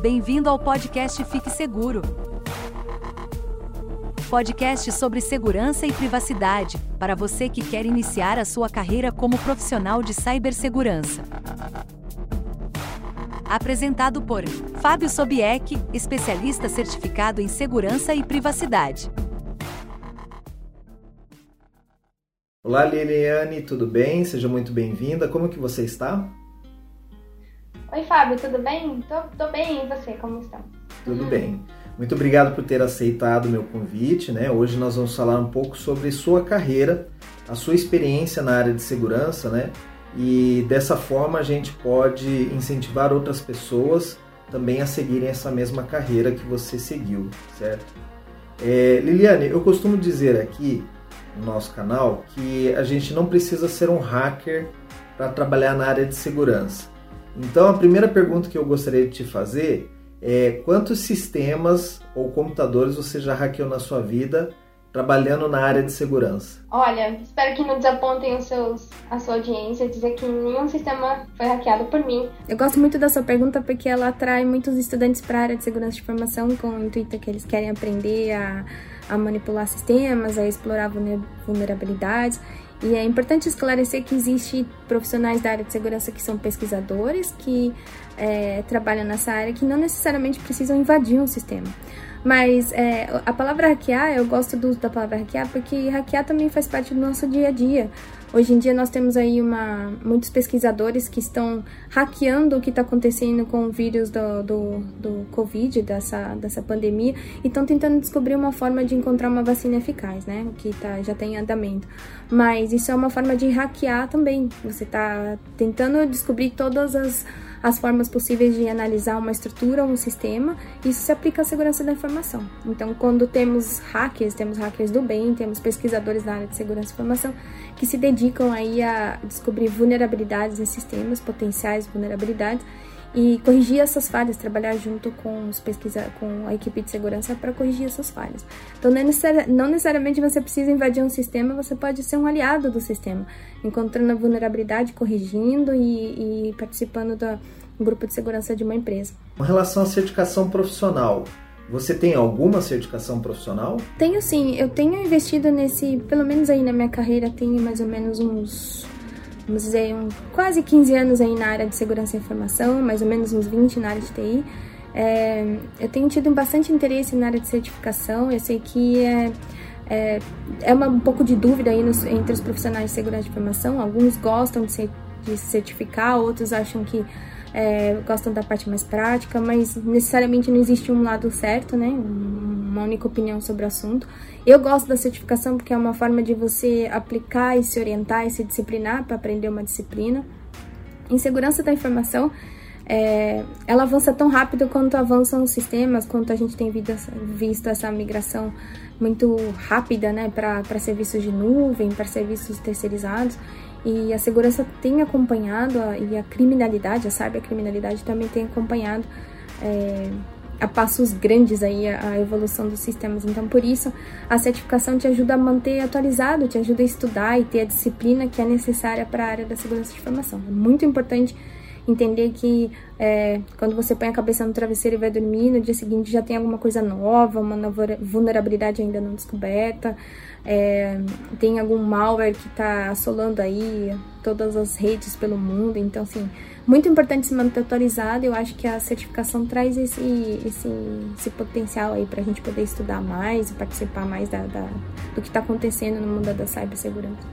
Bem-vindo ao podcast Fique Seguro. Podcast sobre segurança e privacidade, para você que quer iniciar a sua carreira como profissional de cibersegurança. Apresentado por Fábio Sobieck, especialista certificado em segurança e privacidade. Olá Liliane, tudo bem? Seja muito bem-vinda. Como que você está? Oi Fábio, tudo bem? Tô, tô bem, e você, como está? Tudo bem. Muito obrigado por ter aceitado o meu convite. Né? Hoje nós vamos falar um pouco sobre sua carreira, a sua experiência na área de segurança, né? E dessa forma a gente pode incentivar outras pessoas também a seguirem essa mesma carreira que você seguiu, certo? É, Liliane, eu costumo dizer aqui no nosso canal que a gente não precisa ser um hacker para trabalhar na área de segurança. Então a primeira pergunta que eu gostaria de te fazer é quantos sistemas ou computadores você já hackeou na sua vida trabalhando na área de segurança? Olha, espero que não desapontem os seus, a sua audiência dizer que nenhum sistema foi hackeado por mim. Eu gosto muito da sua pergunta porque ela atrai muitos estudantes para a área de segurança de informação com o intuito que eles querem aprender a, a manipular sistemas, a explorar vulnerabilidades. E é importante esclarecer que existe profissionais da área de segurança que são pesquisadores, que é, trabalham nessa área, que não necessariamente precisam invadir um sistema. Mas é, a palavra hackear, eu gosto do, da palavra hackear porque hackear também faz parte do nosso dia a dia. Hoje em dia nós temos aí uma, muitos pesquisadores que estão hackeando o que está acontecendo com o vírus do, do, do Covid, dessa, dessa pandemia, e estão tentando descobrir uma forma de encontrar uma vacina eficaz, né? O que tá, já tem andamento. Mas isso é uma forma de hackear também. Você está tentando descobrir todas as as formas possíveis de analisar uma estrutura ou um sistema, isso se aplica à segurança da informação. Então, quando temos hackers, temos hackers do bem, temos pesquisadores na área de segurança da informação que se dedicam aí a descobrir vulnerabilidades em sistemas, potenciais vulnerabilidades, e corrigir essas falhas, trabalhar junto com os pesquisa com a equipe de segurança para corrigir essas falhas. Então não, é necessari não necessariamente você precisa invadir um sistema, você pode ser um aliado do sistema, encontrando a vulnerabilidade, corrigindo e, e participando do grupo de segurança de uma empresa. Com relação à certificação profissional, você tem alguma certificação profissional? Tenho sim, eu tenho investido nesse, pelo menos aí na minha carreira, tenho mais ou menos uns vamos dizer, um, quase 15 anos aí na área de segurança e informação, mais ou menos uns 20 na área de TI. É, eu tenho tido bastante interesse na área de certificação, eu sei que é, é, é uma, um pouco de dúvida aí nos, entre os profissionais de segurança de informação, alguns gostam de, ser, de certificar, outros acham que é, gostam da parte mais prática, mas necessariamente não existe um lado certo, né? Uma única opinião sobre o assunto. Eu gosto da certificação porque é uma forma de você aplicar e se orientar e se disciplinar para aprender uma disciplina. Em segurança da informação, é, ela avança tão rápido quanto avançam os sistemas, quanto a gente tem visto essa migração muito rápida né, para serviços de nuvem, para serviços terceirizados. E a segurança tem acompanhado, a, e a criminalidade, a cybercriminalidade também tem acompanhado é, a passos grandes aí a, a, evolução dos sistemas. Então, por isso, a certificação te ajuda a manter atualizado, te ajuda a estudar e ter a disciplina que é necessária para a área da segurança de informação. É muito importante entender que é, quando você põe a cabeça no travesseiro e vai dormir, no dia seguinte já tem alguma coisa nova, uma nova vulnerabilidade ainda não descoberta, é, tem algum malware que está assolando aí todas as redes pelo mundo. Então, assim, muito importante se manter atualizado. Eu acho que a certificação traz esse, esse, esse potencial aí para a gente poder estudar mais e participar mais da, da do que está acontecendo no mundo da cibersegurança.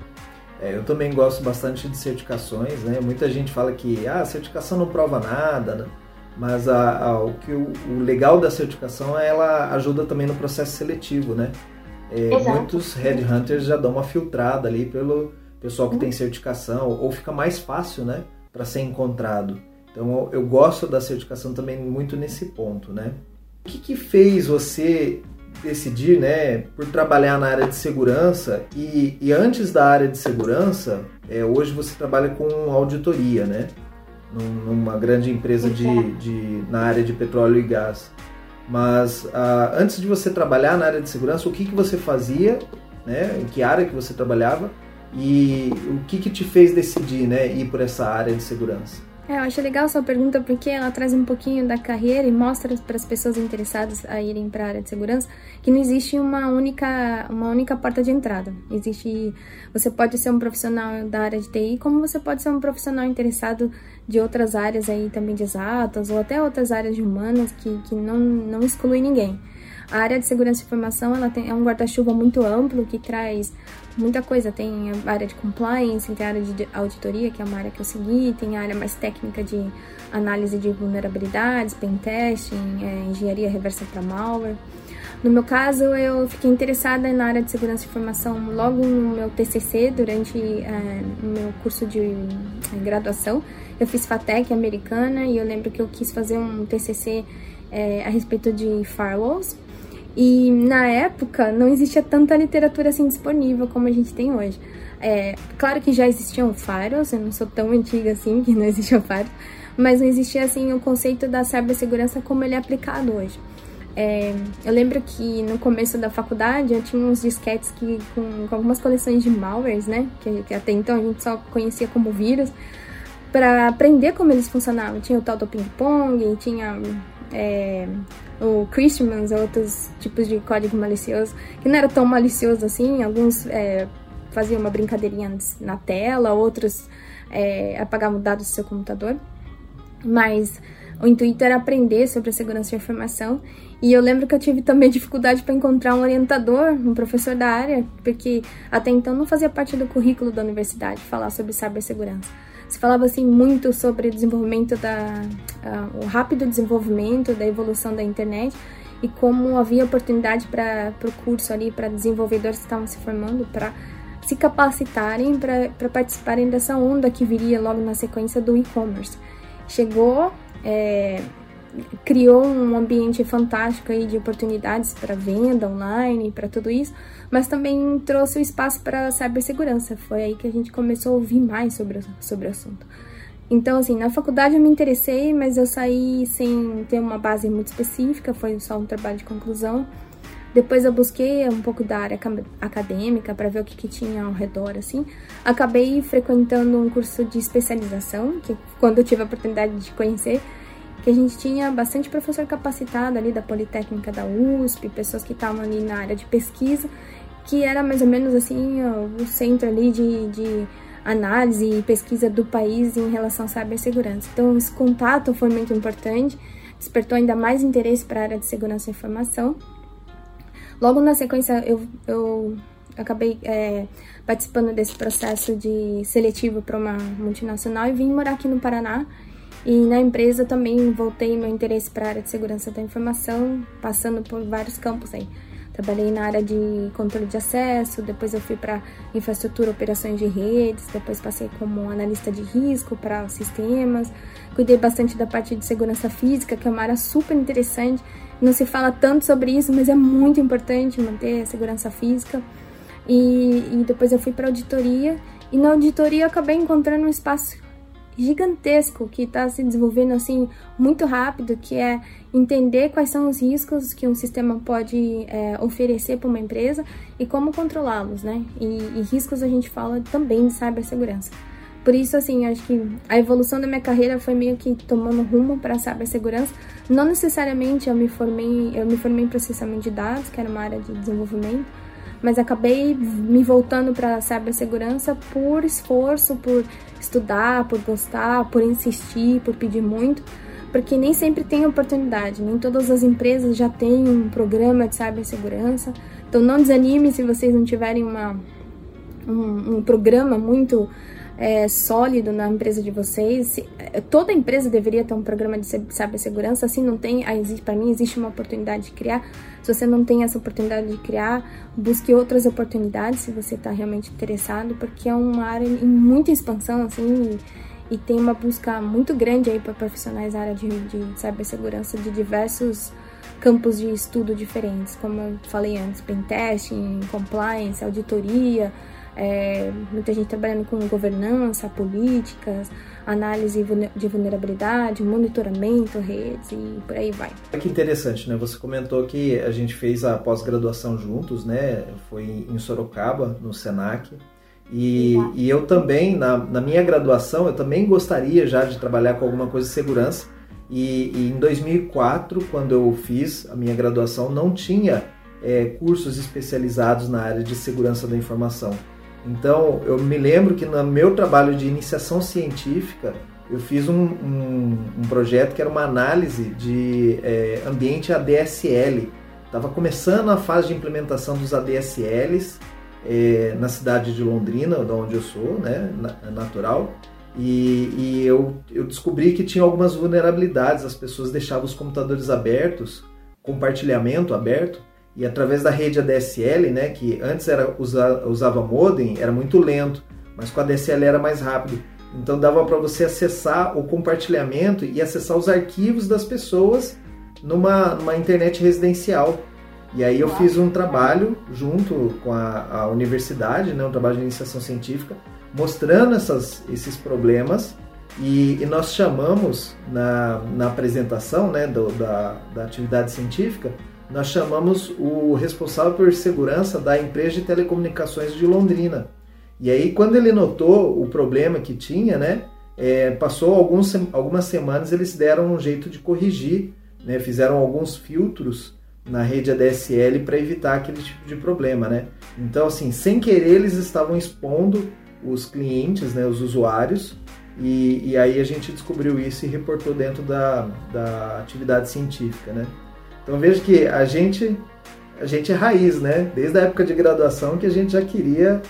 É, eu também gosto bastante de certificações, né? Muita gente fala que ah, a certificação não prova nada, né? mas a, a, o, que o, o, legal da certificação é ela ajuda também no processo seletivo, né? É, muitos headhunters já dão uma filtrada ali pelo pessoal que uhum. tem certificação, ou fica mais fácil, né, para ser encontrado. Então eu, eu, gosto da certificação também muito nesse ponto, né? O que, que fez você decidir, né, por trabalhar na área de segurança e, e antes da área de segurança, é, hoje você trabalha com auditoria, né, numa grande empresa de, de, na área de petróleo e gás. Mas ah, antes de você trabalhar na área de segurança, o que, que você fazia, né, em que área que você trabalhava e o que, que te fez decidir né, ir por essa área de segurança? É, eu acho legal sua pergunta porque ela traz um pouquinho da carreira e mostra para as pessoas interessadas a irem para a área de segurança que não existe uma única, uma única porta de entrada. Existe, você pode ser um profissional da área de TI, como você pode ser um profissional interessado de outras áreas aí também de exatas ou até outras áreas humanas que, que não, não exclui ninguém. A área de segurança e informação ela tem, é um guarda-chuva muito amplo que traz muita coisa. Tem a área de compliance, tem a área de auditoria, que é uma área que eu segui, tem a área mais técnica de análise de vulnerabilidades, pentesting, é, engenharia reversa para malware. No meu caso, eu fiquei interessada na área de segurança e informação logo no meu TCC, durante é, o meu curso de é, graduação. Eu fiz FATEC americana e eu lembro que eu quis fazer um TCC é, a respeito de firewalls, e na época não existia tanta literatura assim disponível como a gente tem hoje. É, claro que já existiam firewalls, eu não sou tão antiga assim que não existiam firewalls, mas não existia assim o conceito da cibersegurança como ele é aplicado hoje. É, eu lembro que no começo da faculdade eu tinha uns disquetes que, com, com algumas coleções de malwares, né? Que, que, até então a gente só conhecia como vírus, para aprender como eles funcionavam. Tinha o tal do ping-pong, tinha é, o Christmas, outros tipos de código malicioso, que não era tão malicioso assim, alguns é, faziam uma brincadeirinha na tela, outros é, apagavam dados do seu computador, mas o intuito era aprender sobre a segurança de informação e eu lembro que eu tive também dificuldade para encontrar um orientador, um professor da área, porque até então não fazia parte do currículo da universidade falar sobre cibersegurança se falava assim muito sobre o desenvolvimento da uh, o rápido desenvolvimento da evolução da internet e como havia oportunidade para o curso ali para desenvolvedores que estavam se formando para se capacitarem para participarem dessa onda que viria logo na sequência do e-commerce. Chegou, é, criou um ambiente fantástico aí de oportunidades para venda online, para tudo isso, mas também trouxe o espaço para cibersegurança. Foi aí que a gente começou a ouvir mais sobre, sobre o assunto. Então, assim, na faculdade eu me interessei, mas eu saí sem ter uma base muito específica, foi só um trabalho de conclusão. Depois eu busquei um pouco da área acadêmica para ver o que, que, tinha ao redor, assim. Acabei frequentando um curso de especialização, que quando eu tive a oportunidade de conhecer, que a gente tinha bastante professor capacitado ali da Politécnica da USP, pessoas que estavam ali na área de pesquisa, que era mais ou menos assim o centro ali de, de análise e pesquisa do país em relação à cibersegurança. Então, esse contato foi muito importante, despertou ainda mais interesse para a área de segurança e informação. Logo na sequência, eu, eu acabei é, participando desse processo de seletivo para uma multinacional e vim morar aqui no Paraná e na empresa também voltei meu interesse para a área de segurança da informação, passando por vários campos aí. Trabalhei na área de controle de acesso, depois eu fui para infraestrutura, operações de redes, depois passei como analista de risco para sistemas. Cuidei bastante da parte de segurança física, que é uma área super interessante. Não se fala tanto sobre isso, mas é muito importante manter a segurança física. E, e depois eu fui para auditoria, e na auditoria eu acabei encontrando um espaço gigantesco que está se desenvolvendo assim muito rápido, que é entender quais são os riscos que um sistema pode é, oferecer para uma empresa e como controlá-los, né? E, e, riscos a gente fala também de cibersegurança. Por isso, assim, acho que a evolução da minha carreira foi meio que tomando rumo para a cibersegurança. Não necessariamente eu me formei, eu me formei em processamento de dados, que era uma área de desenvolvimento, mas acabei me voltando para cibersegurança por esforço, por estudar, por gostar, por insistir, por pedir muito, porque nem sempre tem oportunidade, nem todas as empresas já têm um programa de cibersegurança. Então não desanime se vocês não tiverem uma, um, um programa muito é, sólido na empresa de vocês. É, toda empresa deveria ter um programa de cibersegurança. Assim não tem, para mim existe uma oportunidade de criar. Se você não tem essa oportunidade de criar, busque outras oportunidades se você está realmente interessado, porque é uma área em muita expansão, assim, e, e tem uma busca muito grande aí para profissionais da área de, de cibersegurança de diversos campos de estudo diferentes, como eu falei antes, pentesting, compliance, auditoria, é, muita gente trabalhando com governança, políticas, análise de vulnerabilidade, monitoramento, redes e por aí vai. Que interessante, né? Você comentou que a gente fez a pós-graduação juntos, né? Foi em Sorocaba, no Senac. E, e eu também, na, na, minha graduação, eu também gostaria já de trabalhar com alguma coisa de segurança. E, e em 2004, quando eu fiz a minha graduação, não tinha é, cursos especializados na área de segurança da informação. Então, eu me lembro que no meu trabalho de iniciação científica, eu fiz um, um, um projeto que era uma análise de é, ambiente ADSL. Estava começando a fase de implementação dos ADSLs é, na cidade de Londrina, de onde eu sou, né, natural. E, e eu, eu, descobri que tinha algumas vulnerabilidades. As pessoas deixavam os computadores abertos, compartilhamento aberto, e através da rede ADSL, né, que antes era usa, usava modem, era muito lento, mas com a ADSL era mais rápido. Então dava para você acessar o compartilhamento e acessar os arquivos das pessoas numa, numa internet residencial. E aí eu fiz um trabalho junto com a, a universidade, né, um trabalho de iniciação científica, mostrando essas, esses problemas e, e, nós chamamos na, na apresentação né, do, da, da atividade científica, nós chamamos o responsável por segurança da empresa de telecomunicações de Londrina. E aí, quando ele notou o problema que tinha, né, é, passou alguns, algumas semanas, eles deram um jeito de corrigir, né, fizeram alguns filtros na rede ADSL para evitar aquele tipo de problema, né? Então, assim, sem querer, eles estavam expondo os clientes, né, os usuários, e, e aí a gente descobriu isso e reportou dentro da, da atividade científica, né? Então veja que a gente a gente é raiz, né? Desde a época de graduação que a gente já queria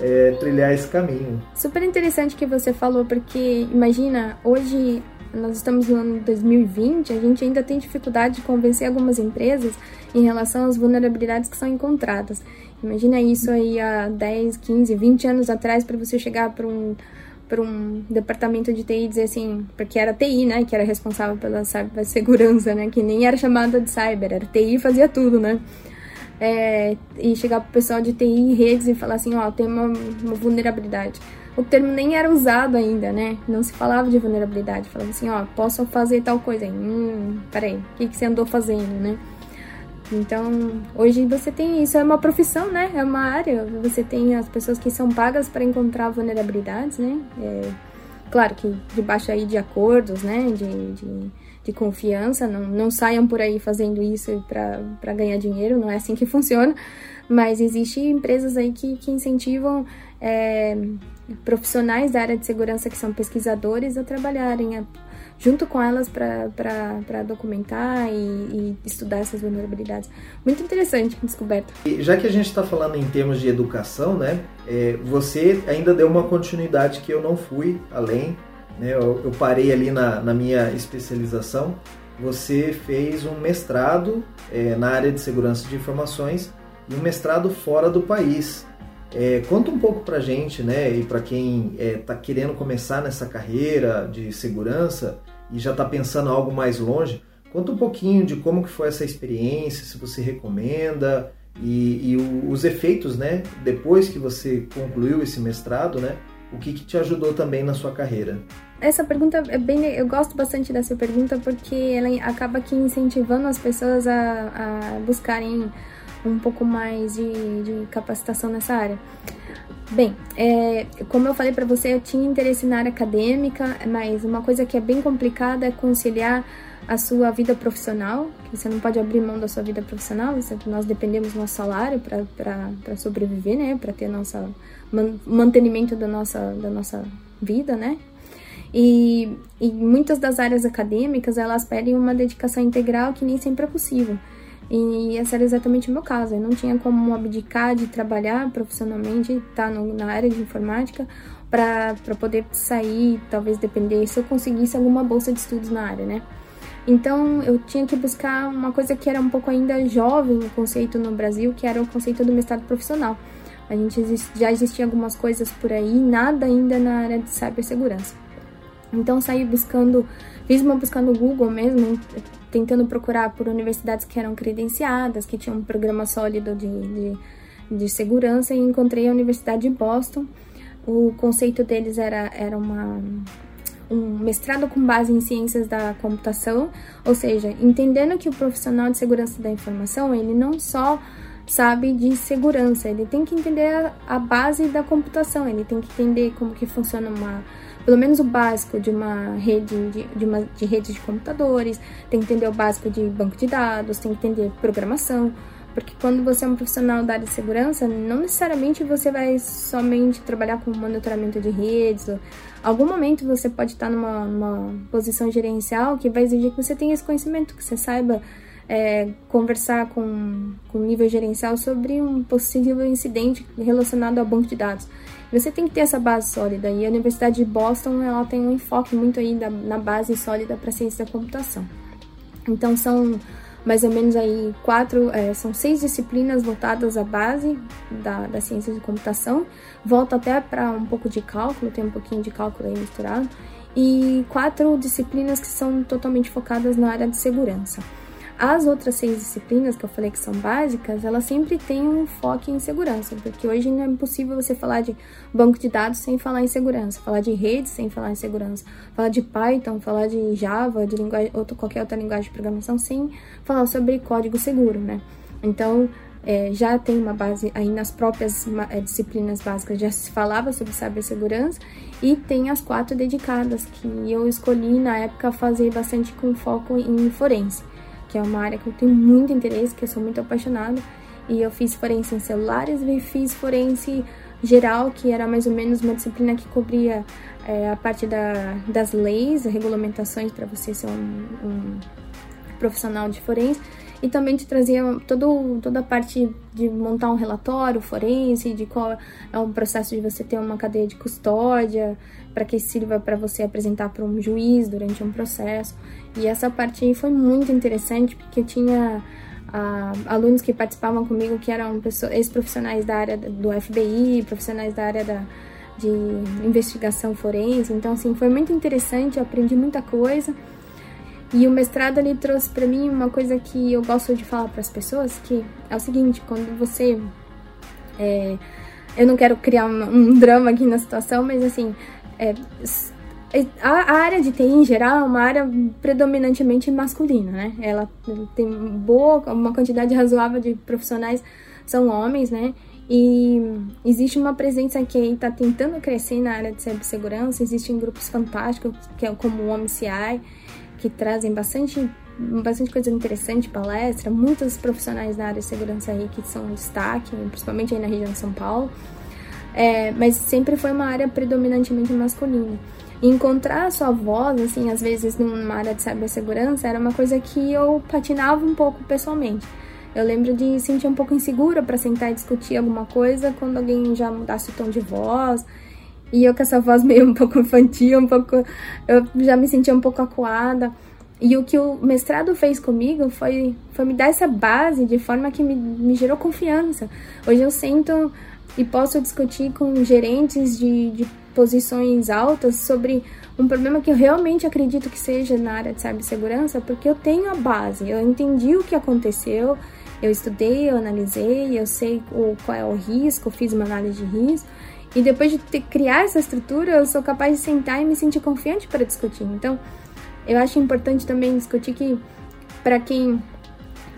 é, trilhar esse caminho. Super interessante que você falou, porque imagina, hoje nós estamos no ano 2020, a gente ainda tem dificuldade de convencer algumas empresas em relação às vulnerabilidades que são encontradas. Imagina isso aí há 10, 15, 20 anos atrás para você chegar para um para um departamento de TI dizer assim, porque era TI, né, que era responsável pela segurança, né, que nem era chamada de cyber, era TI fazia tudo, né é, e chegar pro pessoal de TI redes e falar assim, ó, tem uma, uma, vulnerabilidade. O termo nem era usado ainda, né? Não se falava de vulnerabilidade. Falava assim, ó, posso fazer tal coisa. Hum, peraí, o que, que você andou fazendo, né? Então, hoje você tem isso, é uma profissão, né? É uma área. Você tem as pessoas que são pagas para encontrar vulnerabilidades, né? É, claro que debaixo aí de acordos, né? De, de de confiança, não, não saiam por aí fazendo isso para ganhar dinheiro, não é assim que funciona, mas existem empresas aí que, que incentivam é, profissionais da área de segurança que são pesquisadores a trabalharem a, junto com elas para documentar e, e, estudar essas vulnerabilidades. Muito interessante descoberta. E já que a gente está falando em termos de educação, né, é, você ainda deu uma continuidade que eu não fui além né? Eu, eu parei ali na, na, minha especialização. Você fez um mestrado é, na área de segurança de informações e um mestrado fora do país. É, conta um pouco para gente, né, e para quem está é, tá querendo começar nessa carreira de segurança e já está pensando algo mais longe, conta um pouquinho de como que foi essa experiência, se você recomenda e, e o, os efeitos, né, depois que você concluiu esse mestrado, né, o que, que te ajudou também na sua carreira? Essa pergunta é bem. Eu gosto bastante dessa pergunta porque ela acaba aqui incentivando as pessoas a, a buscarem um pouco mais de, de, capacitação nessa área. Bem, é, como eu falei para você, eu tinha interesse na área acadêmica, mas uma coisa que é bem complicada é conciliar a sua vida profissional, que você não pode abrir mão da sua vida profissional, você, nós dependemos do nosso salário para sobreviver, né, para ter nossa man, mantenimento da nossa, da nossa vida, né, e, e muitas das áreas acadêmicas, elas pedem uma dedicação integral que nem sempre é possível. E esse era exatamente o meu caso. Eu não tinha como abdicar de trabalhar profissionalmente, estar tá na área de informática, para poder sair, talvez depender se eu conseguisse alguma bolsa de estudos na área, né? Então eu tinha que buscar uma coisa que era um pouco ainda jovem o conceito no Brasil, que era o conceito do mestrado profissional. A gente já existia algumas coisas por aí, nada ainda na área de cibersegurança. Então saí buscando, fiz uma busca no Google mesmo, tentando procurar por universidades que eram credenciadas, que tinham um programa sólido de, de, de segurança e encontrei a Universidade de Boston. O conceito deles era, era uma, um mestrado com base em ciências da computação, ou seja, entendendo que o profissional de segurança da informação, ele não só sabe de segurança, ele tem que entender a base da computação, ele tem que entender como que funciona uma pelo menos o básico de uma rede de, de, uma, de rede de computadores, tem que entender o básico de banco de dados, tem que entender programação, porque quando você é um profissional da área de segurança, não necessariamente você vai somente trabalhar com monitoramento de redes. Ou, algum momento você pode estar numa, numa posição gerencial que vai exigir que você tenha esse conhecimento, que você saiba é, conversar com, com o nível gerencial sobre um possível incidente relacionado ao banco de dados. Você tem que ter essa base sólida e a Universidade de Boston ela tem um enfoque muito aí da, na base sólida para ciência da computação. Então são mais ou menos aí quatro, é, são seis disciplinas voltadas à base da, da ciência de computação, volta até para um pouco de cálculo, tem um pouquinho de cálculo aí misturado, e quatro disciplinas que são totalmente focadas na área de segurança. As outras seis disciplinas que eu falei que são básicas, elas sempre têm um foco em segurança, porque hoje não é impossível você falar de banco de dados sem falar em segurança, falar de redes sem falar em segurança, falar de Python, falar de Java, de linguagem, qualquer outra linguagem de programação sem falar sobre código seguro, né? Então, é, já tem uma base aí nas próprias é, disciplinas básicas, já se falava sobre cibersegurança e tem as quatro dedicadas que eu escolhi na época fazer bastante com foco em forense que é uma área que eu tenho muito interesse, que eu sou muito apaixonada. E eu fiz forense em celulares e fiz forense geral, que era mais ou menos uma disciplina que cobria é, a parte da, das leis, regulamentações para você ser um, um, profissional de forense. E também te trazia todo, toda a parte de montar um relatório forense, de qual é o processo de você ter uma cadeia de custódia, para que sirva para você apresentar para um juiz durante um processo. E essa parte aí foi muito interessante, porque eu tinha ah, alunos que participavam comigo que eram ex-profissionais da área do FBI, profissionais da área da, de investigação forense. Então, assim, foi muito interessante, eu aprendi muita coisa. E o mestrado ele trouxe para mim uma coisa que eu gosto de falar para as pessoas, que é o seguinte, quando você é, eu não quero criar um, um, drama aqui na situação, mas assim, é, a, área de TI em geral é uma área predominantemente masculina, né? Ela tem boa, uma quantidade razoável de profissionais são homens, né? E existe uma presença que está tentando crescer na área de cibersegurança. Existem grupos fantásticos, que é como o OMCI, que trazem bastante, bastante coisa interessante, palestra. Muitos profissionais da área de segurança aí que são destaque, principalmente aí na região de São Paulo. É, mas sempre foi uma área predominantemente masculina encontrar a sua voz, assim, às vezes numa área de cibersegurança, era uma coisa que eu patinava um pouco pessoalmente. Eu lembro de sentir um pouco insegura para sentar e discutir alguma coisa quando alguém já mudasse o tom de voz. E eu com essa voz meio um pouco infantil, um pouco. Eu já me sentia um pouco acuada. E o que o mestrado fez comigo foi, foi me dar essa base de forma que me, me gerou confiança. Hoje eu sento e posso discutir com gerentes de, de posições altas sobre um problema que eu realmente acredito que seja na área de cibersegurança, porque eu tenho a base, eu entendi o que aconteceu, eu estudei, eu analisei, eu sei o, qual é o risco, fiz uma análise de risco, e depois de ter, criar essa estrutura, eu sou capaz de sentar e me sentir confiante para discutir. Então, eu acho importante também discutir que, para quem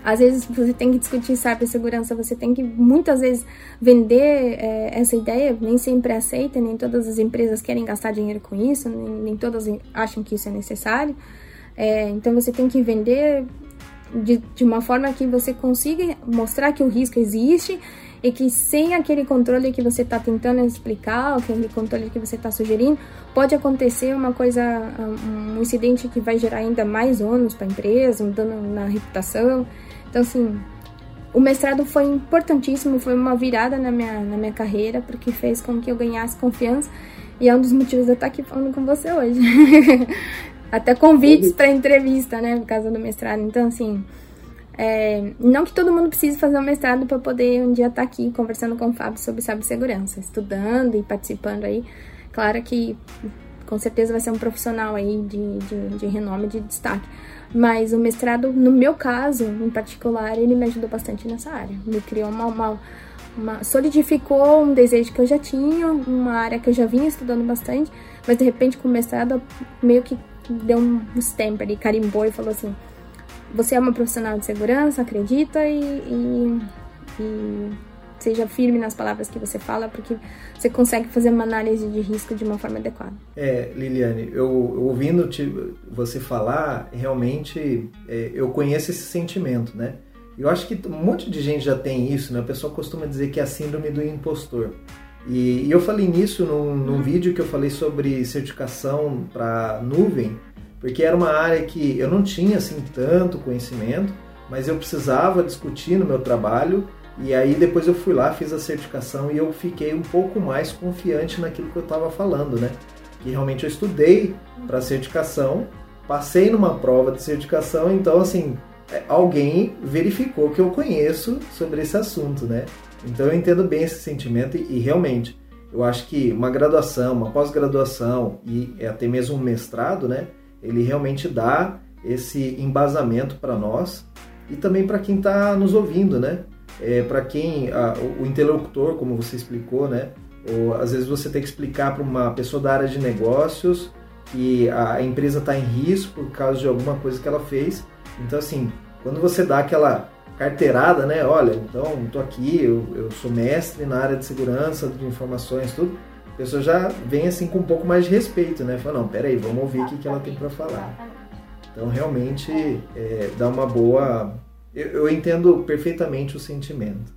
às vezes você tem que discutir cibersegurança, você tem que muitas vezes vender é, essa ideia, nem sempre é aceita, nem todas as empresas querem gastar dinheiro com isso, nem, nem todas acham que isso é necessário. É, então você tem que vender de, de uma forma que você consiga mostrar que o risco existe e que sem aquele controle que você está tentando explicar, aquele controle que você está sugerindo, pode acontecer uma coisa, um incidente que vai gerar ainda mais ônus para a empresa, um dano na reputação. Então, assim, o mestrado foi importantíssimo, foi uma virada na minha, na minha carreira, porque fez com que eu ganhasse confiança e é um dos motivos de eu estar aqui falando com você hoje. Até convites para entrevista, né, por causa do mestrado. Então, assim, é, não que todo mundo precise fazer um mestrado para poder um dia estar aqui conversando com o Fábio sobre cibersegurança, estudando e participando aí. Claro que com certeza vai ser um profissional aí de, de, de renome, de destaque. Mas o mestrado, no meu caso, em particular, ele me ajudou bastante nessa área. Me criou uma, uma, uma, solidificou um desejo que eu já tinha, uma área que eu já vinha estudando bastante, mas de repente com o mestrado meio que deu um stamp ali, carimbou e falou assim: você é uma profissional de segurança, acredita e, e, e seja firme nas palavras que você fala, porque você consegue fazer uma análise de risco de uma forma adequada. É, Liliane, eu ouvindo te, você falar, realmente é, eu conheço esse sentimento, né? Eu acho que um monte de gente já tem isso, né? A pessoa costuma dizer que é a síndrome do impostor. E, e eu falei nisso num, num uhum. vídeo que eu falei sobre certificação para nuvem, porque era uma área que eu não tinha assim tanto conhecimento, mas eu precisava discutir no meu trabalho e aí depois eu fui lá, fiz a certificação e eu fiquei um pouco mais confiante naquilo que eu estava falando, né? Que realmente eu estudei para certificação, passei numa prova de certificação, então assim, é, alguém verificou que eu conheço sobre esse assunto, né? Então eu entendo bem esse sentimento e, e realmente eu acho que uma graduação, uma pós-graduação e até mesmo um mestrado, né? Ele realmente dá esse embasamento para nós e também para quem está nos ouvindo, né? é, para quem a, o interlocutor, como você explicou, né? Ou às vezes você tem que explicar para uma pessoa da área de negócios que a empresa está em risco por causa de alguma coisa que ela fez. Então, assim, quando você dá aquela carteirada, né? Olha, então, estou aqui, eu, eu sou mestre na área de segurança, de informações, tudo. A pessoa já vem assim com um pouco mais de respeito, né? Fala, não, peraí, vamos ouvir o que, que ela tem para falar. Então, realmente, é, dá uma boa eu, eu entendo perfeitamente o sentimento.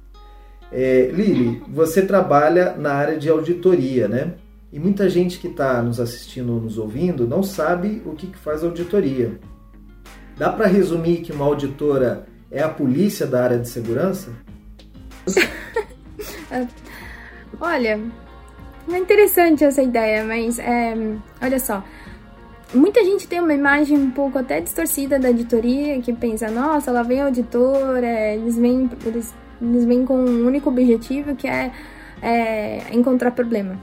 É, Lili, você trabalha na área de auditoria, né? E muita gente que está nos assistindo ou nos ouvindo não sabe o que, que faz auditoria. Dá para resumir que uma auditora é a polícia da área de segurança? olha, é interessante essa ideia, mas é, olha só, Muita gente tem uma imagem um pouco até distorcida da editoria, que pensa, nossa, lá vem a auditora, eles vêm, eles, eles vêm com um único objetivo, que é, é encontrar problema.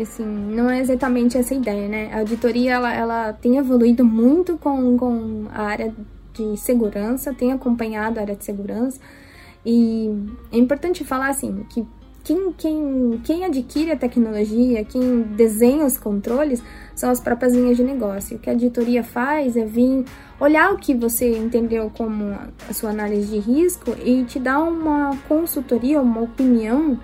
Assim, não é exatamente essa ideia, né? A auditoria, ela, ela tem evoluído muito com, com a área de segurança, tem acompanhado a área de segurança, e é importante falar, assim, que quem, quem, quem adquire a tecnologia, quem desenha os controles, são as próprias linhas de negócio. O que a editoria faz é vir olhar o que você entendeu como a sua análise de risco e te dar uma consultoria, uma opinião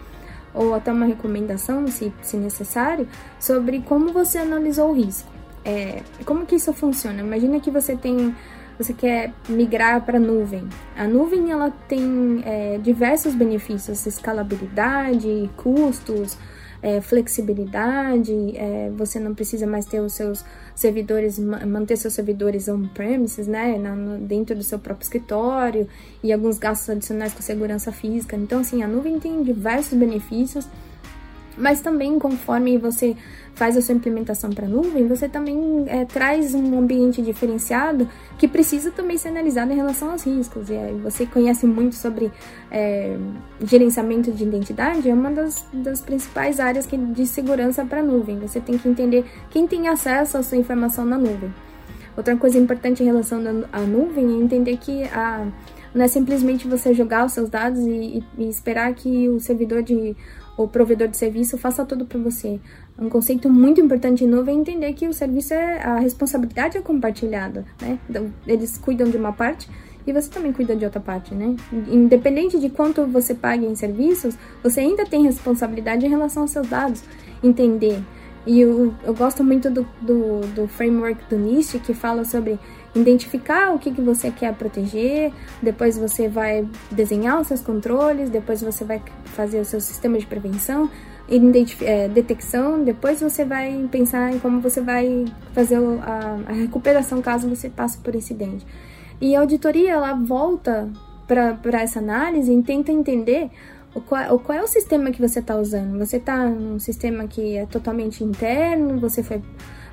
ou até uma recomendação, se, se necessário, sobre como você analisou o risco. É, como que isso funciona? Imagina que você tem você quer migrar para a nuvem. A nuvem ela tem é, diversos benefícios, escalabilidade, custos, é, flexibilidade. É, você não precisa mais ter os seus servidores, manter seus servidores on-premises, né, na, no, dentro do seu próprio escritório e alguns gastos adicionais com segurança física. Então, assim, a nuvem tem diversos benefícios mas também conforme você faz a sua implementação para nuvem, você também é, traz um ambiente diferenciado que precisa também ser analisado em relação aos riscos. E você conhece muito sobre é, gerenciamento de identidade, é uma das, das principais áreas que, de segurança para nuvem. Você tem que entender quem tem acesso à sua informação na nuvem. Outra coisa importante em relação à nuvem é entender que a, não é simplesmente você jogar os seus dados e, e esperar que o servidor de o provedor de serviço faça tudo para você. Um conceito muito importante nuvem é entender que o serviço é a responsabilidade é compartilhada, né? Então, eles cuidam de uma parte e você também cuida de outra parte, né? Independente de quanto você pague em serviços, você ainda tem responsabilidade em relação aos seus dados. Entender. E eu, eu gosto muito do, do, do framework do NIST que fala sobre identificar o que, que você quer proteger, depois você vai desenhar os seus controles, depois você vai fazer o seu sistema de prevenção, é, detecção, depois você vai pensar em como você vai fazer a, a recuperação caso você passe por incidente. E a auditoria ela volta para essa análise e tenta entender o qual, o qual é o sistema que você está usando. Você está num sistema que é totalmente interno, você foi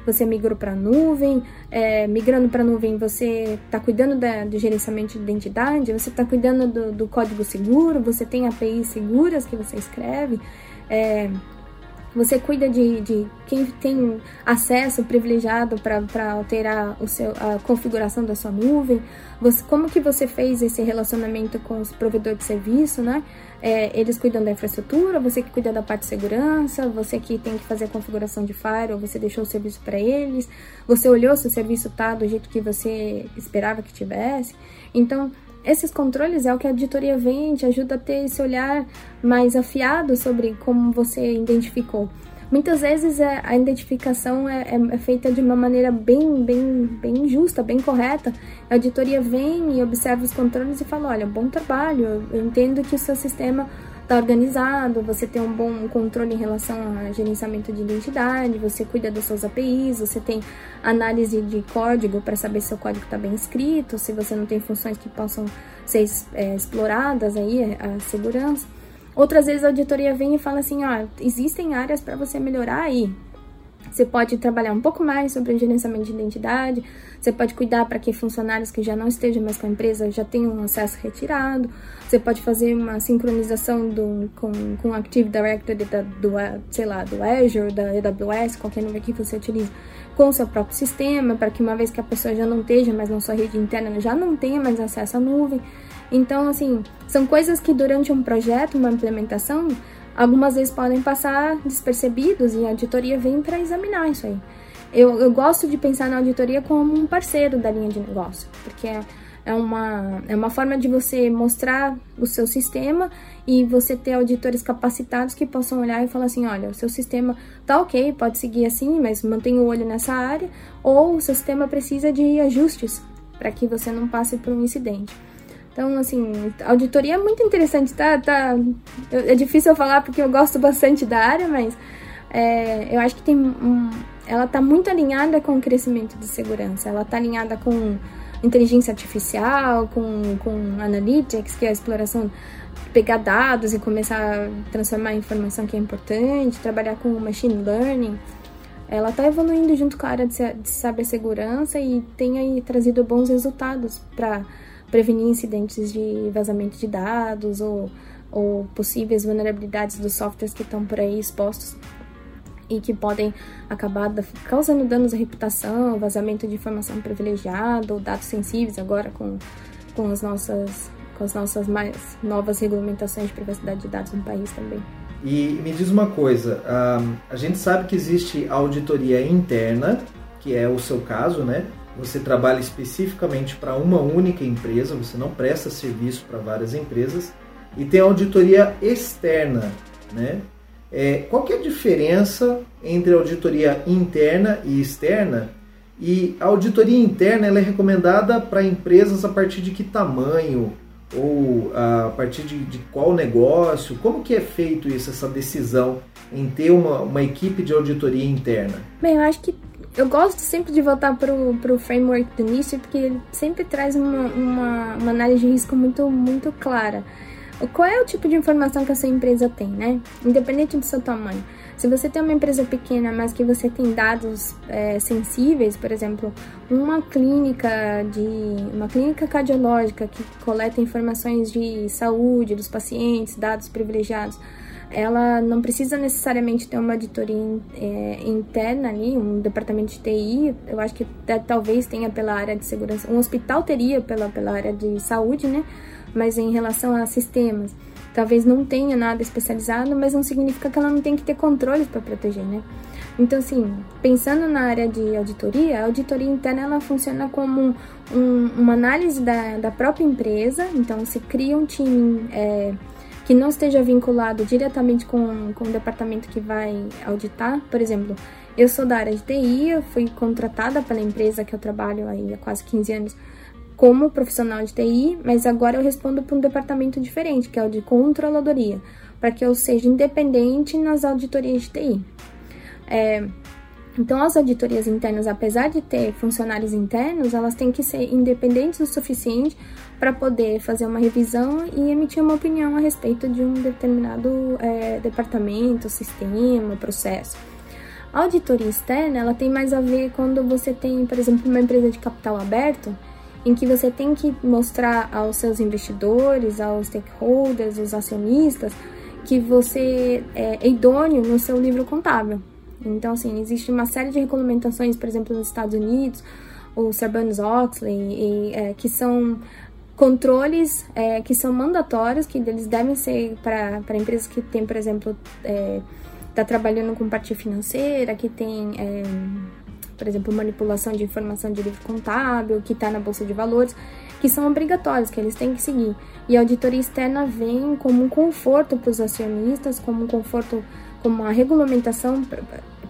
você migrou para a nuvem, é, migrando para nuvem você está cuidando da, do gerenciamento de identidade, você está cuidando do, do, código seguro, você tem APIs seguras que você escreve, é, você cuida de, de, quem tem acesso privilegiado para alterar o seu, a configuração da sua nuvem, você, como que você fez esse relacionamento com os provedores de serviço, né? É, eles cuidam da infraestrutura, você que cuida da parte de segurança, você que tem que fazer a configuração de firewall, você deixou o serviço para eles, você olhou se o serviço tá do jeito que você esperava que tivesse. Então, esses controles é o que a auditoria vem te ajuda a ter esse olhar mais afiado sobre como você identificou. Muitas vezes é, a identificação é, é, é, feita de uma maneira bem, bem, bem justa, bem correta. A auditoria vem e observa os controles e fala: olha, bom trabalho, eu entendo que o seu sistema está organizado, você tem um bom controle em relação ao gerenciamento de identidade, você cuida das suas APIs, você tem análise de código para saber se o código está bem escrito, se você não tem funções que possam ser é, exploradas aí, a segurança. Outras vezes a auditoria vem e fala assim, ó, existem áreas para você melhorar aí. Você pode trabalhar um pouco mais sobre o gerenciamento de identidade, você pode cuidar para que funcionários que já não estejam mais com a empresa já tenham um acesso retirado, você pode fazer uma sincronização do, com, com o Active Directory da, do, sei lá, do Azure, da AWS, qualquer nome que você utilize, com o seu próprio sistema, para que uma vez que a pessoa já não esteja mais na sua rede interna, já não tenha mais acesso à nuvem. Então, assim, são coisas que durante um projeto, uma implementação, algumas vezes podem passar despercebidos e a auditoria vem para examinar isso aí. Eu, eu gosto de pensar na auditoria como um parceiro da linha de negócio, porque é, é uma, é uma forma de você mostrar o seu sistema e você ter auditores capacitados que possam olhar e falar assim, olha, o seu sistema tá ok, pode seguir assim, mas mantenha o olho nessa área, ou o seu sistema precisa de ajustes para que você não passe por um incidente. Então, assim, auditoria é muito interessante, tá? tá é difícil eu falar porque eu gosto bastante da área, mas é, eu acho que tem um, ela está muito alinhada com o crescimento de segurança. Ela está alinhada com inteligência artificial, com, com analytics, que é a exploração pegar dados e começar a transformar em informação que é importante, trabalhar com machine learning. Ela está evoluindo junto com a área de cibersegurança e tem aí trazido bons resultados para prevenir incidentes de vazamento de dados ou, ou possíveis vulnerabilidades dos softwares que estão por aí expostos e que podem acabar causando danos à reputação, vazamento de informação privilegiada ou dados sensíveis agora com, com as nossas com as nossas mais novas regulamentações de privacidade de dados no país também. E me diz uma coisa, a gente sabe que existe auditoria interna, que é o seu caso, né? você trabalha especificamente para uma única empresa, você não presta serviço para várias empresas, e tem auditoria externa, né? É, qual que é a diferença entre auditoria interna e externa? E a auditoria interna é recomendada para empresas a partir de que tamanho ou a partir de, de, qual negócio? Como que é feito isso, essa decisão em ter uma, uma equipe de auditoria interna? Bem, eu acho que eu gosto sempre de voltar pro, pro framework do início, porque ele sempre traz uma, uma, uma análise de risco muito, muito clara. Qual é o tipo de informação que a sua empresa tem, né? Independente do seu tamanho. Se você tem uma empresa pequena, mas que você tem dados é, sensíveis, por exemplo, uma clínica de uma clínica cardiológica que coleta informações de saúde dos pacientes, dados privilegiados, ela não precisa necessariamente ter uma auditoria é, interna ali, um departamento de TI. Eu acho que talvez tenha pela área de segurança, um hospital teria pela, pela área de saúde, né? Mas em relação a sistemas, talvez não tenha nada especializado, mas não significa que ela não tem que ter controles para proteger, né? Então, assim, pensando na área de auditoria, a auditoria interna ela funciona como um, uma análise da, da própria empresa. Então, se cria um time é, que não esteja vinculado diretamente com, com o departamento que vai auditar. Por exemplo, eu sou da área de TI, eu fui contratada pela empresa que eu trabalho aí há quase 15 anos como profissional de TI, mas agora eu respondo para um departamento diferente, que é o de controladoria, para que eu seja independente nas auditorias de TI. É, então, as auditorias internas, apesar de ter funcionários internos, elas têm que ser independentes o suficiente para poder fazer uma revisão e emitir uma opinião a respeito de um determinado é, departamento, sistema, processo. A auditoria externa, ela tem mais a ver quando você tem, por exemplo, uma empresa de capital aberto, em que você tem que mostrar aos seus investidores, aos stakeholders, aos acionistas, que você é idôneo no seu livro contábil. Então, assim, existe uma série de regulamentações, por exemplo, nos Estados Unidos, o Sarbanes-Oxley, é, que são controles é, que são mandatórios, que eles devem ser para empresas que têm, por exemplo, está é, trabalhando com parte financeira, que tem, é, por exemplo, manipulação de informação de livro contábil, que está na bolsa de valores. que são obrigatórios, que eles têm que seguir. E a auditoria externa vem como um conforto para os acionistas, como um conforto, como uma regulamentação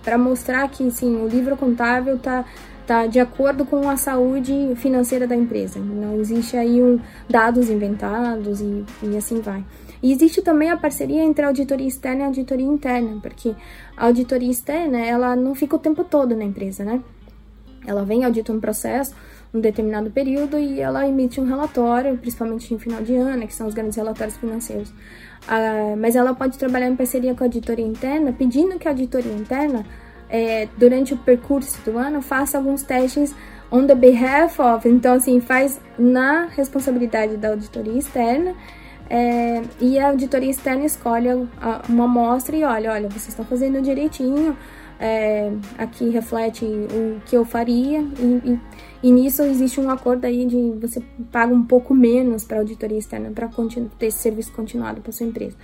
para mostrar que sim, o livro contábil está tá de acordo com a saúde financeira da empresa. Não existe aí um, dados inventados e, e assim vai. E existe também a parceria entre a auditoria externa e a auditoria interna, porque a auditoria externa, ela não fica o tempo todo na empresa, né? Ela vem, audita um processo, um determinado período e ela emite um relatório, principalmente em final de ano, que são os grandes relatórios financeiros. Ah, mas ela pode trabalhar em parceria com a auditoria interna, pedindo que a auditoria interna, é, durante o percurso do ano, faça alguns testes on the behalf of, então assim, faz na responsabilidade da auditoria externa é, e a auditoria externa escolhe uma amostra e olha, olha, vocês estão fazendo direitinho, é, aqui reflete o que eu faria e, e, e, nisso existe um acordo aí de você paga um pouco menos para a auditoria externa para ter esse serviço continuado para sua empresa.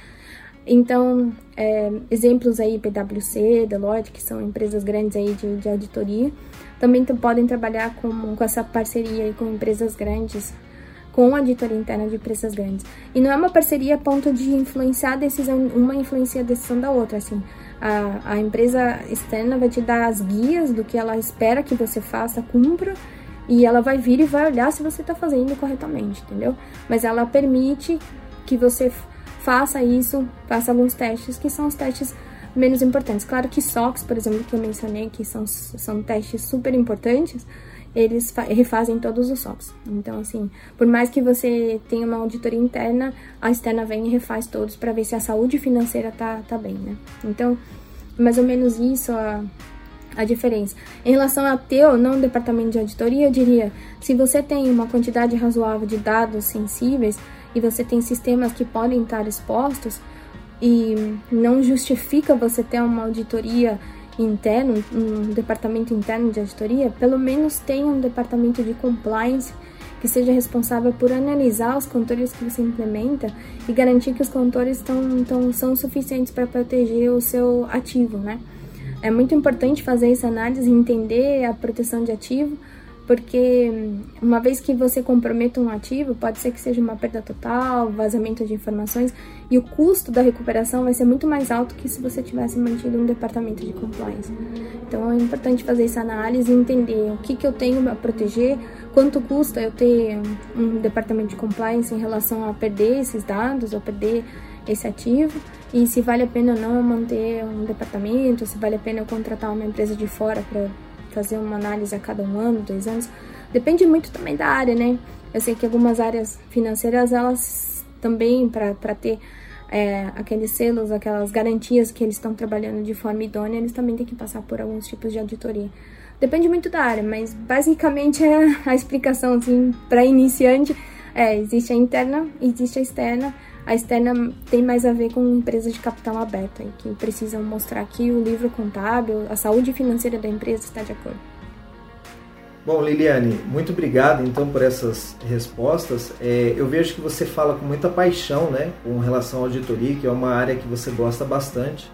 Então, é, exemplos aí, PwC, Deloitte, que são empresas grandes aí de, de auditoria, também podem trabalhar com, com essa parceria com empresas grandes com a auditoria interna de empresas grandes. E não é uma parceria a ponto de influenciar a decisão, uma influencia a decisão da outra, assim. A, a empresa externa vai te dar as guias do que ela espera que você faça, cumpra, e ela vai vir e vai olhar se você está fazendo corretamente, entendeu? Mas ela permite que você faça isso, faça alguns testes que são os testes menos importantes. Claro que SOX, por exemplo, que eu mencionei, que são, são testes super importantes, eles refazem todos os SOPs. Então, assim, por mais que você tenha uma auditoria interna, a externa vem e refaz todos para ver se a saúde financeira tá, tá bem, né? Então, mais ou menos isso a, a diferença. Em relação a ter ou não departamento de auditoria, eu diria, se você tem uma quantidade razoável de dados sensíveis e você tem sistemas que podem estar expostos e não justifica você ter uma auditoria interno, um departamento interno de auditoria, pelo menos tenha um departamento de compliance que seja responsável por analisar os controles que você implementa e garantir que os controles tão, tão, são suficientes para proteger o seu ativo, né? É muito importante fazer essa análise e entender a proteção de ativo, porque uma vez que você comprometa um ativo, pode ser que seja uma perda total, vazamento de informações, e o custo da recuperação vai ser muito mais alto que se você tivesse mantido um departamento de compliance. Então é importante fazer essa análise e entender o que, que eu tenho a proteger, quanto custa eu ter um departamento de compliance em relação a perder esses dados ou perder esse ativo e se vale a pena ou não manter um departamento, se vale a pena eu contratar uma empresa de fora para fazer uma análise a cada um ano, dois anos. Depende muito também da área, né? Eu sei que algumas áreas financeiras, elas também, para ter é, aqueles selos, aquelas garantias que eles estão trabalhando de forma idônea, eles também têm que passar por alguns tipos de auditoria. Depende muito da área, mas basicamente é a explicação assim, para iniciante é, existe a interna, existe a externa. A externa tem mais a ver com empresas de capital aberto, aí, que precisam mostrar que o livro contábil, a saúde financeira da empresa está de acordo. Bom, Liliane, muito obrigado então por essas respostas. É, eu vejo que você fala com muita paixão, né, com relação à auditoria, que é uma área que você gosta bastante.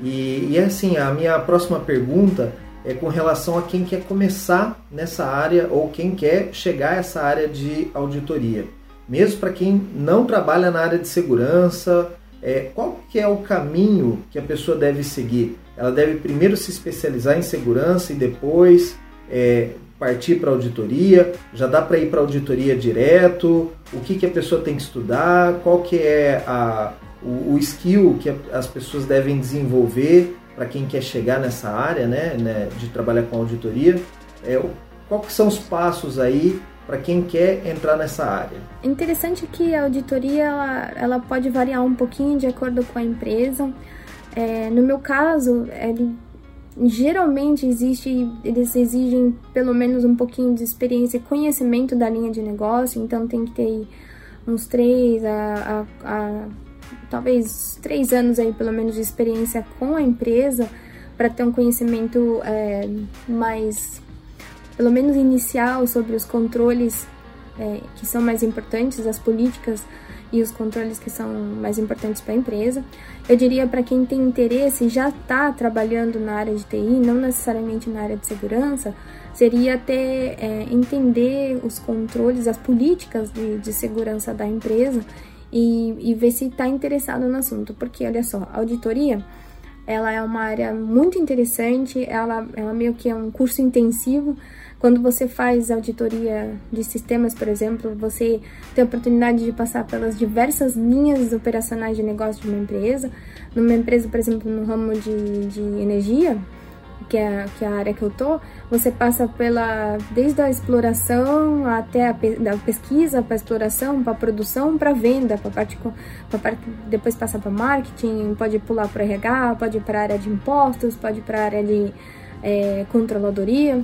E, e assim, a minha próxima pergunta é com relação a quem quer começar nessa área ou quem quer chegar a essa área de auditoria mesmo para quem não trabalha na área de segurança, é, qual que é o caminho que a pessoa deve seguir? Ela deve primeiro se especializar em segurança e depois é, partir para auditoria? Já dá para ir para auditoria direto? O que, que a pessoa tem que estudar? Qual que é a, o, o skill que as pessoas devem desenvolver para quem quer chegar nessa área né, né de trabalhar com auditoria? É, qual que são os passos aí para quem quer entrar nessa área. Interessante que a auditoria ela, ela pode variar um pouquinho de acordo com a empresa. É, no meu caso, ele, geralmente existe, eles exigem pelo menos um pouquinho de experiência e conhecimento da linha de negócio, então tem que ter uns três a, a, a talvez três anos aí pelo menos de experiência com a empresa para ter um conhecimento é, mais pelo menos inicial, sobre os controles é, que são mais importantes, as políticas e os controles que são mais importantes para a empresa. Eu diria para quem tem interesse já está trabalhando na área de TI, não necessariamente na área de segurança, seria ter é, entender os controles, as políticas de, de segurança da empresa e, e ver se está interessado no assunto, porque olha só, auditoria ela é uma área muito interessante, ela, ela meio que é um curso intensivo quando você faz auditoria de sistemas, por exemplo, você tem a oportunidade de passar pelas diversas linhas operacionais de negócio de uma empresa. Numa empresa, por exemplo, no ramo de, de energia, que é, que é a área que eu tô, você passa pela desde a exploração até a da pesquisa para exploração, para produção, para venda, para parte, parte depois passa para marketing, pode pular para RH, pode para área de impostos, pode para área de é, controladoria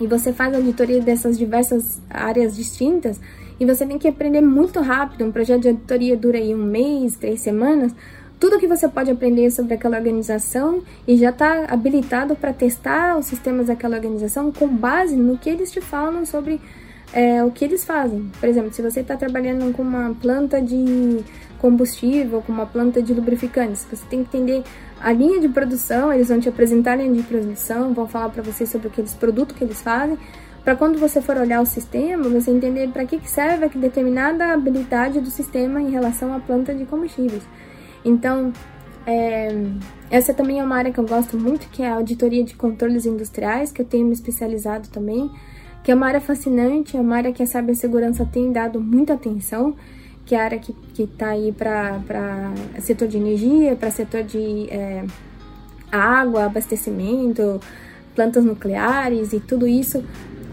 e você faz auditoria dessas diversas áreas distintas e você tem que aprender muito rápido. Um projeto de auditoria dura aí um mês, três semanas. Tudo que você pode aprender sobre aquela organização e já está habilitado para testar os sistemas daquela organização com base no que eles te falam sobre é, o que eles fazem. Por exemplo, se você está trabalhando com uma planta de combustível, com uma planta de lubrificantes, você tem que entender a linha de produção, eles vão te apresentar a linha de produção, vão falar para você sobre aqueles produtos que eles fazem, para quando você for olhar o sistema, você entender para que, que serve a determinada habilidade do sistema em relação à planta de combustíveis. Então, é, essa também é uma área que eu gosto muito, que é a auditoria de controles industriais, que eu tenho me especializado também, que é uma área fascinante, é uma área que a cibersegurança tem dado muita atenção que é a área que está aí para setor de energia, para setor de é, água, abastecimento, plantas nucleares e tudo isso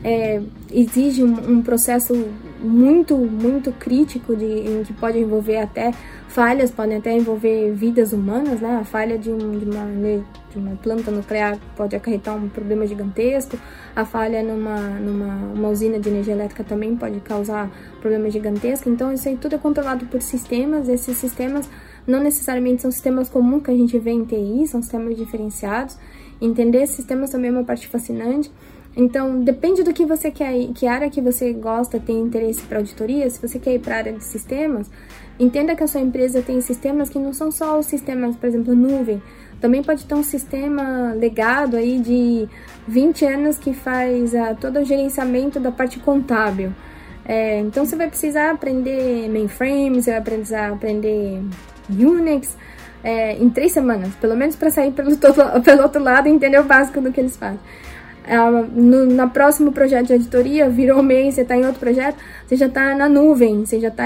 é, exige um, um, processo muito, muito crítico de, que pode envolver até falhas, podem até envolver vidas humanas, né? A falha de, um, de uma de uma planta nuclear pode acarretar um problema gigantesco, a falha numa, numa uma usina de energia elétrica também pode causar problema gigantesco. Então, isso aí tudo é controlado por sistemas. Esses sistemas não necessariamente são sistemas comuns que a gente vê em TI, são sistemas diferenciados. Entender sistemas também é uma parte fascinante. Então, depende do que você quer, que área que você gosta, tem interesse para auditoria. Se você quer ir para a área de sistemas, entenda que a sua empresa tem sistemas que não são só os sistemas, por exemplo, nuvem, também pode ter um sistema legado aí de 20 anos que faz uh, todo o gerenciamento da parte contábil. É, então você vai precisar aprender mainframe, você vai precisar aprender Unix é, em três semanas, pelo menos para sair pelo, todo, pelo outro lado e entender o básico do que eles fazem. Uh, no na próximo projeto de editoria, virou um mês, você está em outro projeto, você já está na nuvem, você já está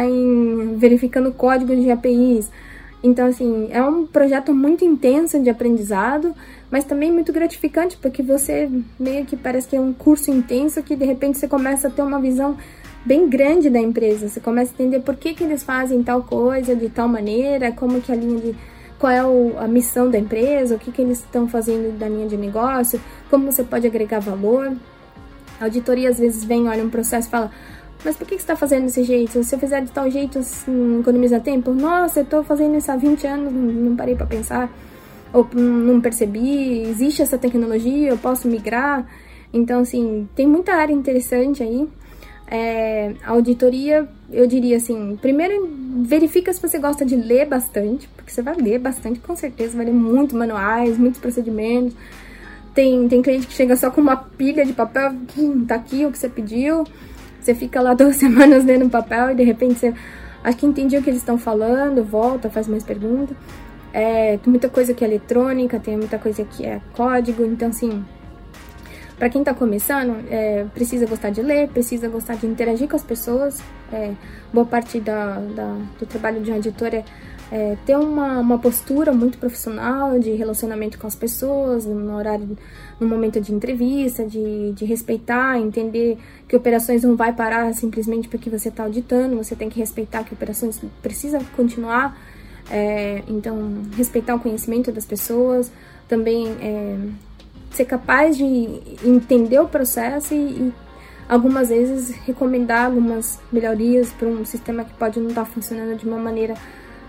verificando código de APIs, então, assim, é um projeto muito intenso de aprendizado, mas também muito gratificante, porque você meio que parece que é um curso intenso que de repente você começa a ter uma visão bem grande da empresa. Você começa a entender por que, que eles fazem tal coisa de tal maneira, como que a linha de. Qual é o, a missão da empresa, o que, que eles estão fazendo da linha de negócio, como você pode agregar valor. A auditoria às vezes vem, olha um processo e fala mas por que você está fazendo desse jeito? Se eu fizer de tal jeito, assim, economiza tempo? Nossa, eu estou fazendo isso há 20 anos, não parei para pensar. Ou não percebi, existe essa tecnologia, eu posso migrar. Então, assim, tem muita área interessante aí. É, a auditoria, eu diria assim, primeiro verifica se você gosta de ler bastante, porque você vai ler bastante, com certeza, vai ler muitos manuais, muitos procedimentos. Tem, tem cliente que chega só com uma pilha de papel, hum, tá aqui o que você pediu. Você fica lá duas semanas lendo papel e de repente você acho que entendi o que eles estão falando, volta, faz mais perguntas. É, tem muita coisa que é eletrônica, tem muita coisa que é código, então assim, para quem está começando, é, precisa gostar de ler, precisa gostar de interagir com as pessoas. É, boa parte da, da, do trabalho de uma editora é é, ter uma, uma postura muito profissional de relacionamento com as pessoas, no horário, no momento de entrevista, de, de respeitar, entender que operações não vai parar simplesmente porque você está auditando, você tem que respeitar que operações precisa continuar, é, então respeitar o conhecimento das pessoas, também é, ser capaz de entender o processo e, e algumas vezes recomendar algumas melhorias para um sistema que pode não estar tá funcionando de uma maneira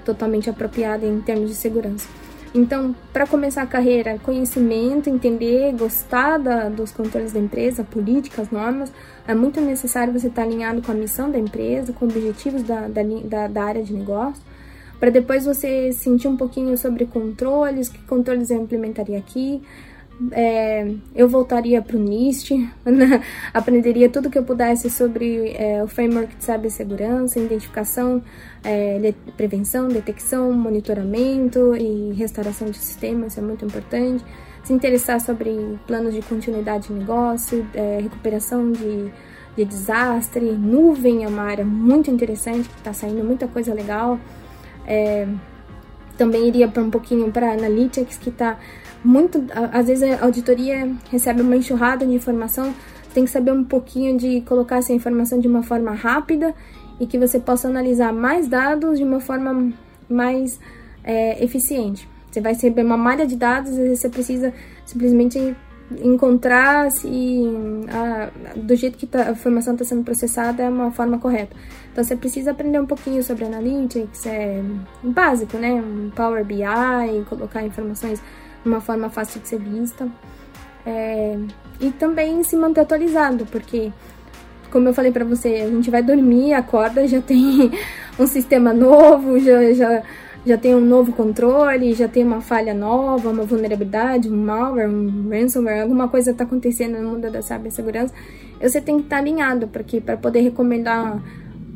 totalmente apropriada em termos de segurança. Então, para começar a carreira, conhecimento, entender, gostar da, dos controles da empresa, políticas, normas, é muito necessário você estar alinhado com a missão da empresa, com objetivos da, da, da área de negócio, para depois você sentir um pouquinho sobre controles, que controles eu implementaria aqui, é, eu voltaria para o NIST, aprenderia tudo que eu pudesse sobre é, o framework de cibersegurança, identificação, é, de prevenção, detecção, monitoramento e restauração de sistemas, isso é muito importante. Se interessar sobre planos de continuidade de negócio, é, recuperação de, de desastre, nuvem é uma área muito interessante, que está saindo muita coisa legal. Também iria para um pouquinho para Analytics, que está muito. Às vezes a auditoria recebe uma enxurrada de informação, tem que saber um pouquinho de colocar essa informação de uma forma rápida e que você possa analisar mais dados de uma forma mais é, eficiente. Você vai receber uma malha de dados, vezes você precisa simplesmente encontrar se a, do jeito que tá, a informação está sendo processada é uma forma correta. Então você precisa aprender um pouquinho sobre Analytics, é básico, né? Power BI, colocar informações de uma forma fácil de ser vista. É, e também se manter atualizado, porque como eu falei para você, a gente vai dormir, acorda, já tem um sistema novo, já, já já tem um novo controle, já tem uma falha nova, uma vulnerabilidade, um malware, um ransomware, alguma coisa está acontecendo no mundo da cibersegurança, você tem que estar tá alinhado, porque para poder recomendar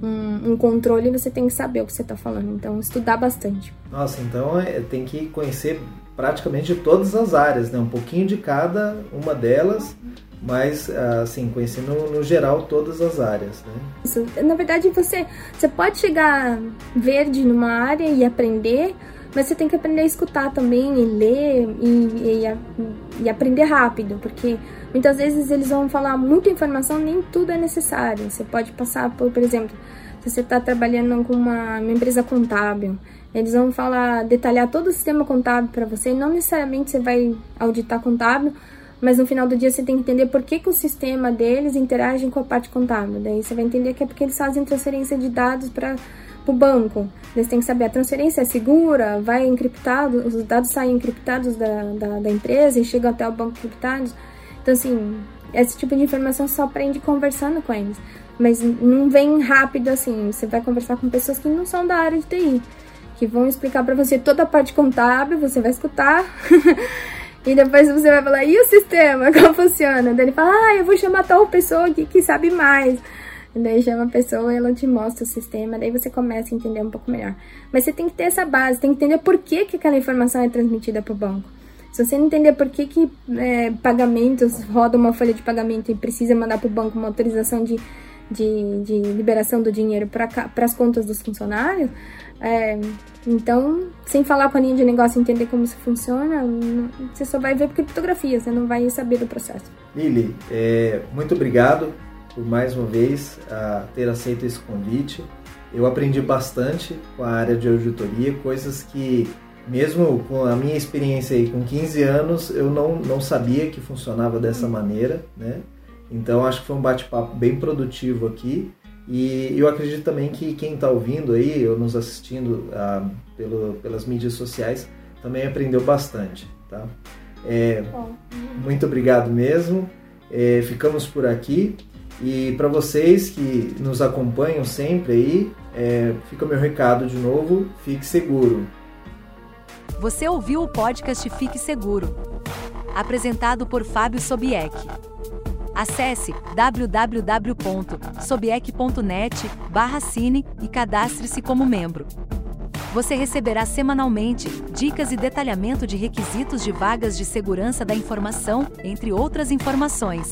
um, um, controle, você tem que saber o que você está falando. Então, estudar bastante. Nossa, então é, tem que conhecer praticamente todas as áreas, né? Um pouquinho de cada uma delas mas assim conhecendo no geral todas as áreas né? Isso, na verdade você você pode chegar verde numa área e aprender mas você tem que aprender a escutar também e ler e, e, e aprender rápido porque muitas vezes eles vão falar muita informação nem tudo é necessário você pode passar por por exemplo se você está trabalhando com uma, uma empresa contábil eles vão falar detalhar todo o sistema contábil para você não necessariamente você vai auditar contábil mas no final do dia você tem que entender por que, que o sistema deles interage com a parte contábil. Daí você vai entender que é porque eles fazem transferência de dados para o banco. Eles têm que saber a transferência é segura, vai encriptado, os dados saem encriptados da, da, da empresa e chegam até o banco encriptados. Então, assim, esse tipo de informação só aprende conversando com eles. Mas não vem rápido assim. Você vai conversar com pessoas que não são da área de TI, que vão explicar para você toda a parte contábil, você vai escutar. E depois você vai falar, e o sistema? Como funciona? Daí ele fala, ah, eu vou chamar tal pessoa aqui que sabe mais. Daí chama a pessoa e ela te mostra o sistema, daí você começa a entender um pouco melhor. Mas você tem que ter essa base, tem que entender por que, que aquela informação é transmitida para o banco. Se você não entender por que, que é, pagamentos, roda uma folha de pagamento e precisa mandar para o banco uma autorização de, de, de liberação do dinheiro para as contas dos funcionários, é, então, sem falar com a linha de negócio entender como isso funciona, você só vai ver criptografia, você não vai saber do processo. Lili, é, muito obrigado por mais uma vez ter aceito esse convite. Eu aprendi bastante com a área de auditoria, coisas que mesmo com a minha experiência aí com 15 anos, eu não, não sabia que funcionava dessa maneira, né? Então acho que foi um bate-papo bem produtivo aqui e eu acredito também que quem está ouvindo aí ou nos assistindo ah, pelo, pelas mídias sociais também aprendeu bastante, tá? É, muito obrigado mesmo. É, ficamos por aqui e para vocês que nos acompanham sempre aí, é, fica meu recado de novo: fique seguro. Você ouviu o podcast Fique Seguro, apresentado por Fábio Sobieck. Acesse www.sobiec.net/cine e cadastre-se como membro. Você receberá semanalmente dicas e detalhamento de requisitos de vagas de segurança da informação, entre outras informações.